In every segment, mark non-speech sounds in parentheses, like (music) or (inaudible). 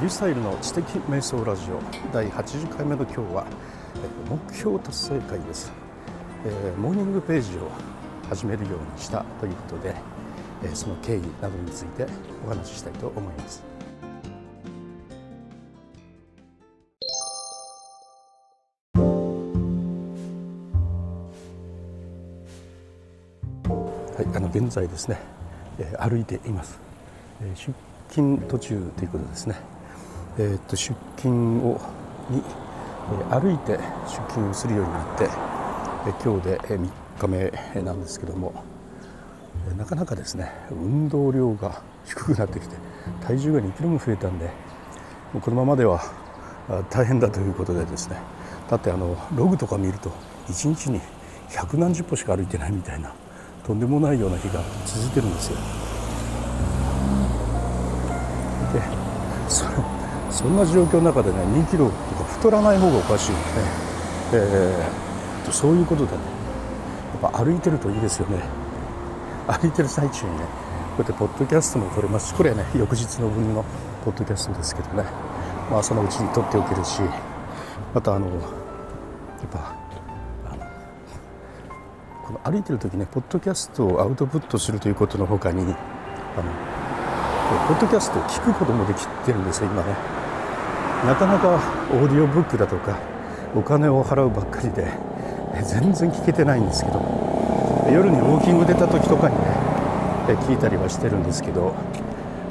リュスタイルの知的瞑想ラジオ第80回目の今日は目標達成会です、えー、モーニングページを始めるようにしたということで、えー、その経緯などについてお話ししたいと思います。はい、あの現在ですね、えー、歩いています、えー、出勤途中ということですね。えー、と出勤をに、え歩いて出勤をするようになって、え今日で3日目なんですけども、えなかなかですね運動量が低くなってきて体重が2キロも増えたんでもうこのままでは大変だということでですねだってあのログとか見ると1日に百何十歩しか歩いてないみたいなとんでもないような日が続いてるんですよ。でそれそんな状況の中でね2キロとか太らない方がおかしいよね、えー、そういうことでねやっぱ歩いてるといいですよね。歩いてる最中にねこうやってポッドキャストも撮れますしこれね翌日の分のポッドキャストですけどね、まあ、朝のうちに撮っておけるしまたあのやっぱこの歩いてる時ねポッドキャストをアウトプットするということのほかにあのポッドキャストを聞くこともできてるんですよ今ね。なかなかオーディオブックだとかお金を払うばっかりで全然聞けてないんですけど夜にウォーキング出た時とかにね聞いたりはしてるんですけど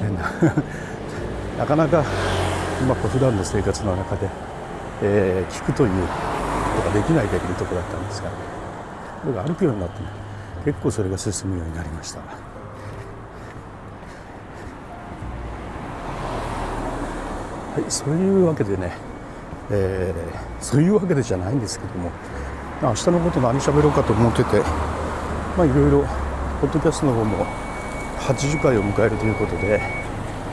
(laughs) なかなかうまく普段の生活の中で、えー、聞くということができないでいるところだったんですがこれが歩くようになって、ね、結構それが進むようになりました。い、そういうわけでね、えー、そういうわけでじゃないんですけども、明日のこと何喋ろうかと思ってて、まあ、いろいろ、ポッドキャストの方も80回を迎えるということで、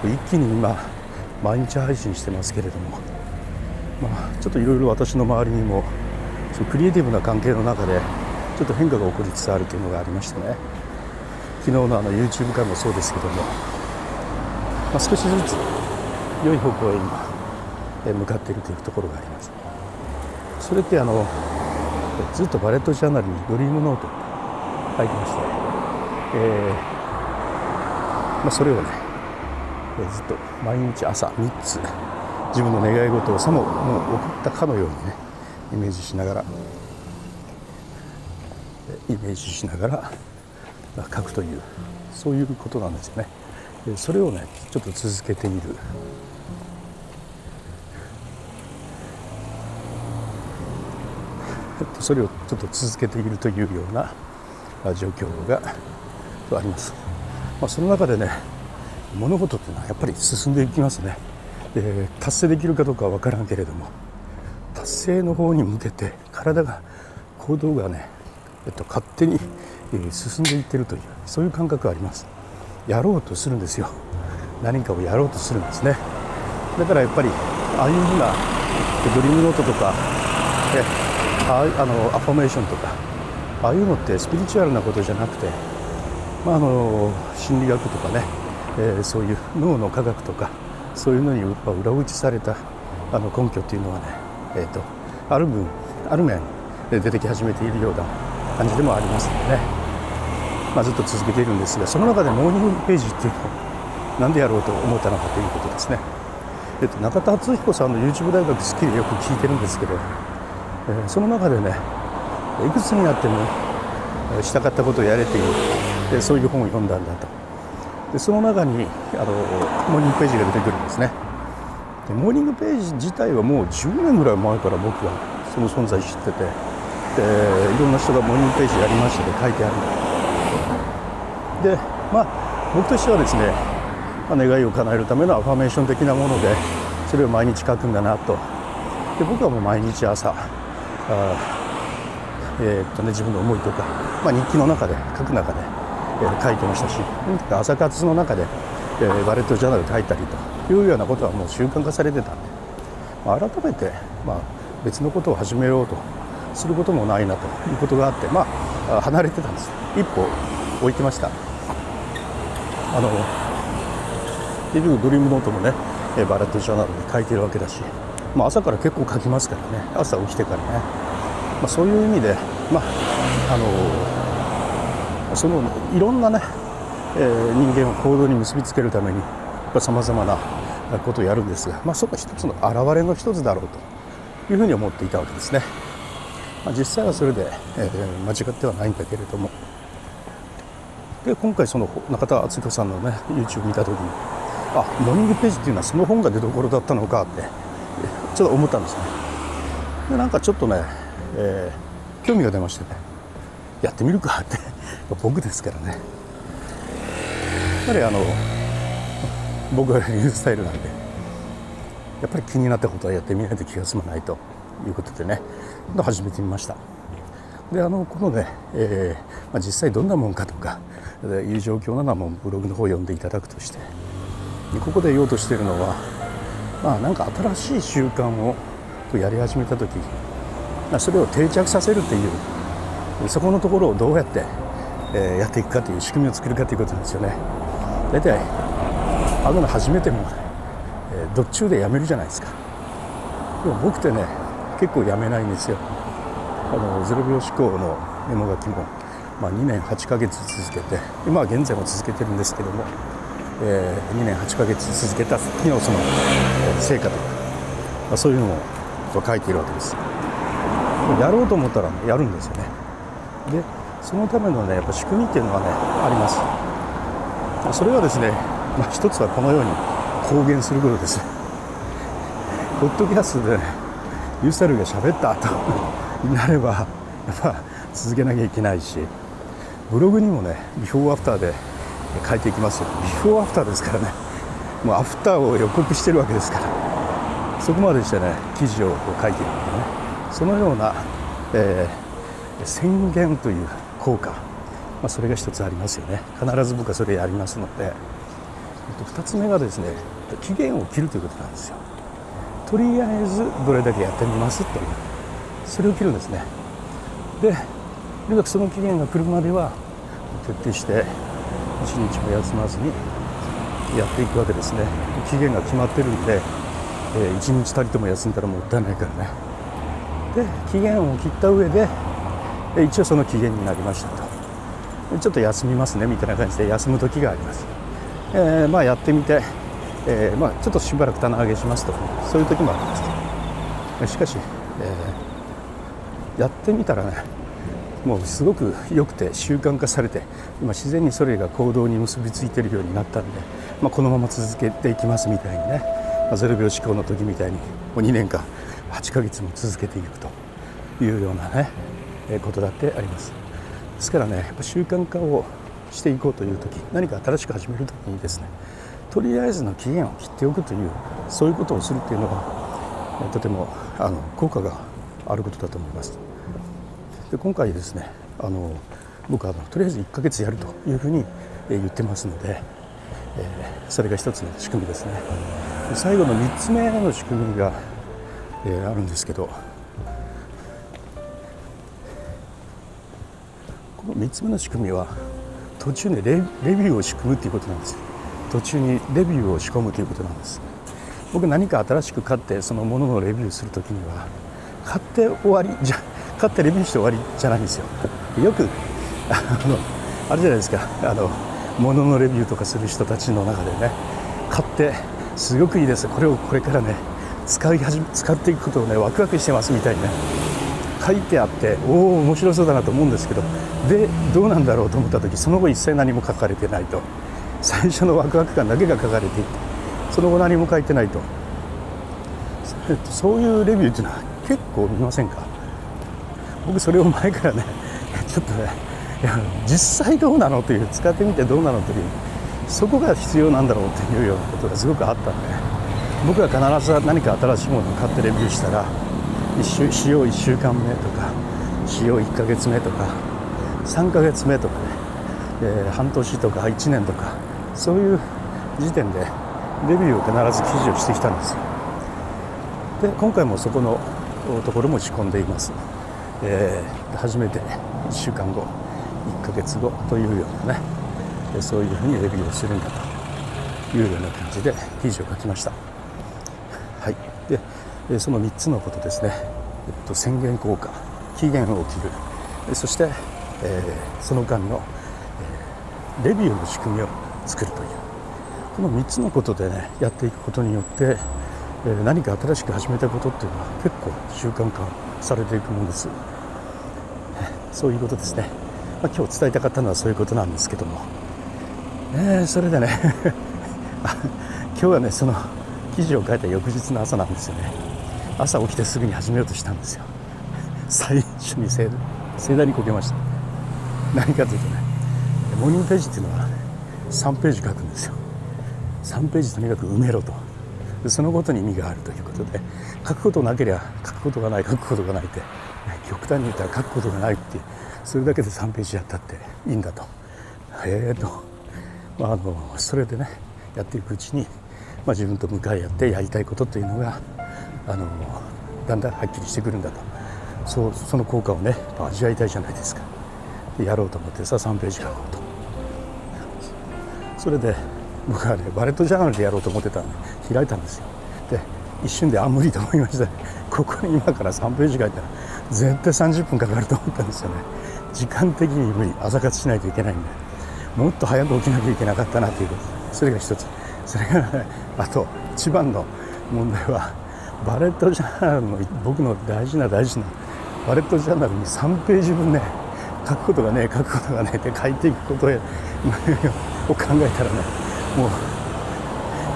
一気に今、毎日配信してますけれども、まあ、ちょっといろいろ私の周りにも、そクリエイティブな関係の中で、ちょっと変化が起こりつつあるというのがありましてね、昨日のあの YouTube 会もそうですけども、まあ、少しずつ良い方向へ今向かっているというところがありますそれってあのずっとバレットジャーナルにドリームノート書いてまして、えーまあ、それをねずっと毎日朝3つ自分の願い事をさももう送ったかのようにねイメージしながらイメージしながら書くというそういうことなんですよね。それをねちょっと続けている。(laughs) それをちょっと続けているというような状況があります、まあ、その中でね物事っていうのはやっぱり進んでいきますね。で達成できるかどうかは分からんけれども達成の方に向けて体が行動がね、えっと、勝手に進んでいってるというそういう感覚があります。やろうとするんですよ。何かをやろうとするんですね。だからやっぱりああいうふうなドリームノートとかああのアファメーションとかああいうのってスピリチュアルなことじゃなくて、まあ、あの心理学とかね、えー、そういう脳の科学とかそういうのに裏打ちされたあの根拠っていうのはね、えーと、ある分ある面で出てき始めているような感じでもありますのでね、まあ、ずっと続けているんですがその中でモーニングページっていうのを何でやろうと思ったのかということですね。えっと、中田敦彦さんの YouTube 大学好きでよく聞いてるんですけどえー、その中でねいくつになってもしたかったことをやれている。でそういう本を読んだんだと。でその中にあのモーニングページが出てくるんですね。でモーニングページ自体はもう10年ぐらい前から僕はその存在知っててでいろんな人がモーニングページやりましたで書いてあるんだでまあ僕としてはですね、まあ、願いを叶えるためのアファメーション的なものでそれを毎日書くんだなと。で僕はもう毎日朝えー、っとね、自分の思いとか、まあ、日記の中で書く中で、えー、書いてましたし朝活の中で、えー、バレットジャーナル書いたりというようなことはもう習慣化されてたんで、まあ、改めて、まあ、別のことを始めようとすることもないなということがあって、まあ、離れてたんです。一歩置いてました。あの結局ドリームノートもねバラットジャーナルに書いてるわけだし、まあ、朝から結構書きますからね。朝起きてからね、まあ、そういう意味で、まああのそのいろんなね、えー、人間を行動に結びつけるためにさまざまなことをやるんですが、まあ、そこは一つの表れの一つだろうというふうに思っていたわけですね。まあ、実際はそれで、えー、間違ってはないんだけれども。で今回その中田敦彦さんのね YouTube 見た時にあモーニングページっていうのはその本が出どころだったのかってちょっと思ったんですね。でなんかちょっとね、えー、興味が出ましてねやってみるかって (laughs) 僕ですからね。やっぱりあの僕が言うスタイルなんでやっぱり気になったことはやってみないと気が済まないということでね始めてみました。であのこのね、えーまあ、実際どんなもんかとかいう状況なのはもうブログの方を読んでいただくとして。ここで言おうとしているのはまあなんか新しい習慣をやり始めた時それを定着させるっていうそこのところをどうやって、えー、やっていくかという仕組みを作るかということなんですよね。大体あのの始めても、えー、どっちゅうでやめるじゃないですか。でも僕ってね結構やめないんですよ。あのゼロ秒思考のメモ書きも、まあ、2年8ヶ月続けて今は現在も続けてるんですけども、えー、2年8ヶ月続けた時のその成果とか、まあ、そういうのを書いているわけです。やろうと思ったら、やるんですよね。でそのためのねやっぱ仕組みっていうのがねあります。それはですね、まあ、一つはこのように公言することです。ポッドキャストで、ね、ユースタルが喋ったとなればやっぱ続けなきゃいけないしブログにもねビフォーアフターで書いていきますよ。ビフォーアフターですからね。もうアフターを予告してるわけですから。そこまでしてね記事を書いているのでね。そのような、えー、宣言という効果、まあ、それが一つありますよね。必ず僕はそれやりますので。2つ目がですね期限を切るということなんですよ。とりあえずどれだけやってみますという。それを切るんですね。でとにかくその期限が来るまでは徹底して一日も休まずにやっていくわけですね。期限が決まってるんで、えー、1日たりとも休んだらもったいないからね。で期限を切った上で一応その期限になりましたと。ちょっと休みますねみたいな感じで休む時があります、えー、まあやってみて、えー、まあちょっとしばらく棚上げしますと。そういう時もありますしかし、えー、やってみたらねもうすごく良くて習慣化されて今自然にそれが行動に結びついているようになったんで、まあ、このまま続けていきますみたいにね、まあ、0秒思考の時みたいにもう2年間8ヶ月も続けていくというようなね、えことだってありますですからねやっぱ習慣化をしていこうという時何か新しく始める時にですねとりあえずの期限を切っておくというそういうことをするっていうのはとてもあの効果があることだと思います。で今回ですねあの僕はあのとりあえず1ヶ月やるというふうに言ってますので、えー、それが一つの仕組みですね。最後の3つ目の仕組みが、えー、あるんですけどこの3つ目の仕組みは途中にレレビューを仕組むということなんです。途中にレビューを仕込むということなんです。僕何か新しく買ってそのもののレビューするときには買って終わりじゃ買ってレビューして終わりじゃないんですよ。よくあのあれじゃないですか。あの物のレビューとかする人たちの中でね買ってすごくいいです。これをこれからね使い始め使っていくことをねワクワクしてますみたいにね書いてあっておお面白そうだなと思うんですけどでどうなんだろうと思った時その後一切何も書かれてないと。最初のワクワク感だけが書かれていてその後何も書いてないとそういうレビューっていうのは結構見ませんか？僕それを前からね (laughs) ちょっとねいや実際どうなのという使ってみてどうなのというそこが必要なんだろうというようなことがすごくあったんで僕は必ず何か新しいものを買ってレビューしたら週使用1週間目とか使用1ヶ月目とか3ヶ月目とかね、えー、半年とか1年とかそういう時点でレビューを必ず記事をしてきたんですで今回もそこのところも仕込んでいます。えー、初めて1週間後1ヶ月後というようなねそういうふうにレビューをするんだというような感じで記事を書きました。はい。でその3つのことですね、えっと、宣言効果期限を切る。そして、えー、その間の、えー、レビューの仕組みを作るという。この3つのことでねやっていくことによって、えー、何か新しく始めたことっていうのは結構習慣化されていくものです。(laughs) そういうことですね、まあ、今日伝えたかったのはそういうことなんですけども、えー、それでね (laughs) 今日はねその記事を書いた翌日の朝なんですよね。朝起きてすぐに始めようとしたんですよ。最初に盛大にこけました。何かというとねモーニングページっていうのは3ページ書くんですよ。3ページとにかく埋めろと。そのことに意味があるということで書くことなければ書くことがない書くことがないって極端に言ったら書くことがないってそれだけで3ページやったっていいんだと。へえと、まあ、あのそれでねやっていくうちに、まあ、自分と向かい合ってやりたいことというのがあのだんだんはっきりしてくるんだと。そうその効果をね味わいたいじゃないですか。やろうと思ってさ3ページ書こうと。それで僕はねバレットジャーナルでやろうと思ってたんで開いたんですよ。で一瞬であ無理と思いました。ここに今から3ページ書いたら絶対30分かかると思ったんですよね。時間的に無理。朝活しないといけないんで。もっと早く起きなきゃいけなかったなという。ことそれが一つ。それが、ね、あと一番の問題はバレットジャーナルの僕の大事な大事なバレットジャーナルに3ページ分ね書くことがね書くことがねって書いていくことを考えたらねもう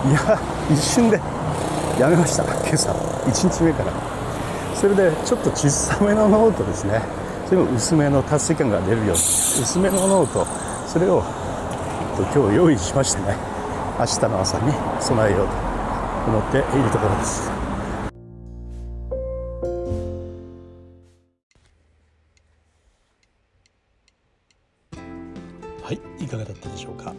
いや一瞬でやめました今朝。1日目から。それでちょっと小さめのノートですね。それも薄めの達成感が出るように。薄めのノートそれを今日用意しましてね。明日の朝に備えようと思っているところです。はいいかがだったでしょうか。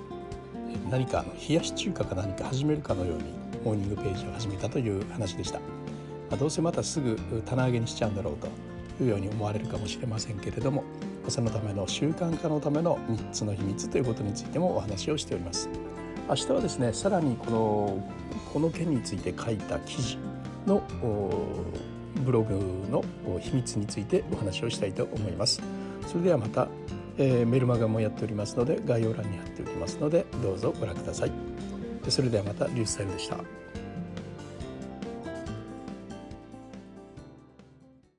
何か冷やし中華か何か始めるかのようにモーニングページを始めたという話でした、まあ、どうせまたすぐ棚上げにしちゃうんだろうというように思われるかもしれませんけれどもそのための習慣化のための3つの秘密ということについてもお話をしております。明日はですねさらにこのこの件について書いた記事のブログの秘密についてお話をしたいと思います。それではまた。えー、メルマガもやっておりますので概要欄に貼っておきますのでどうぞご覧ください。それではまたリュースタイルでした。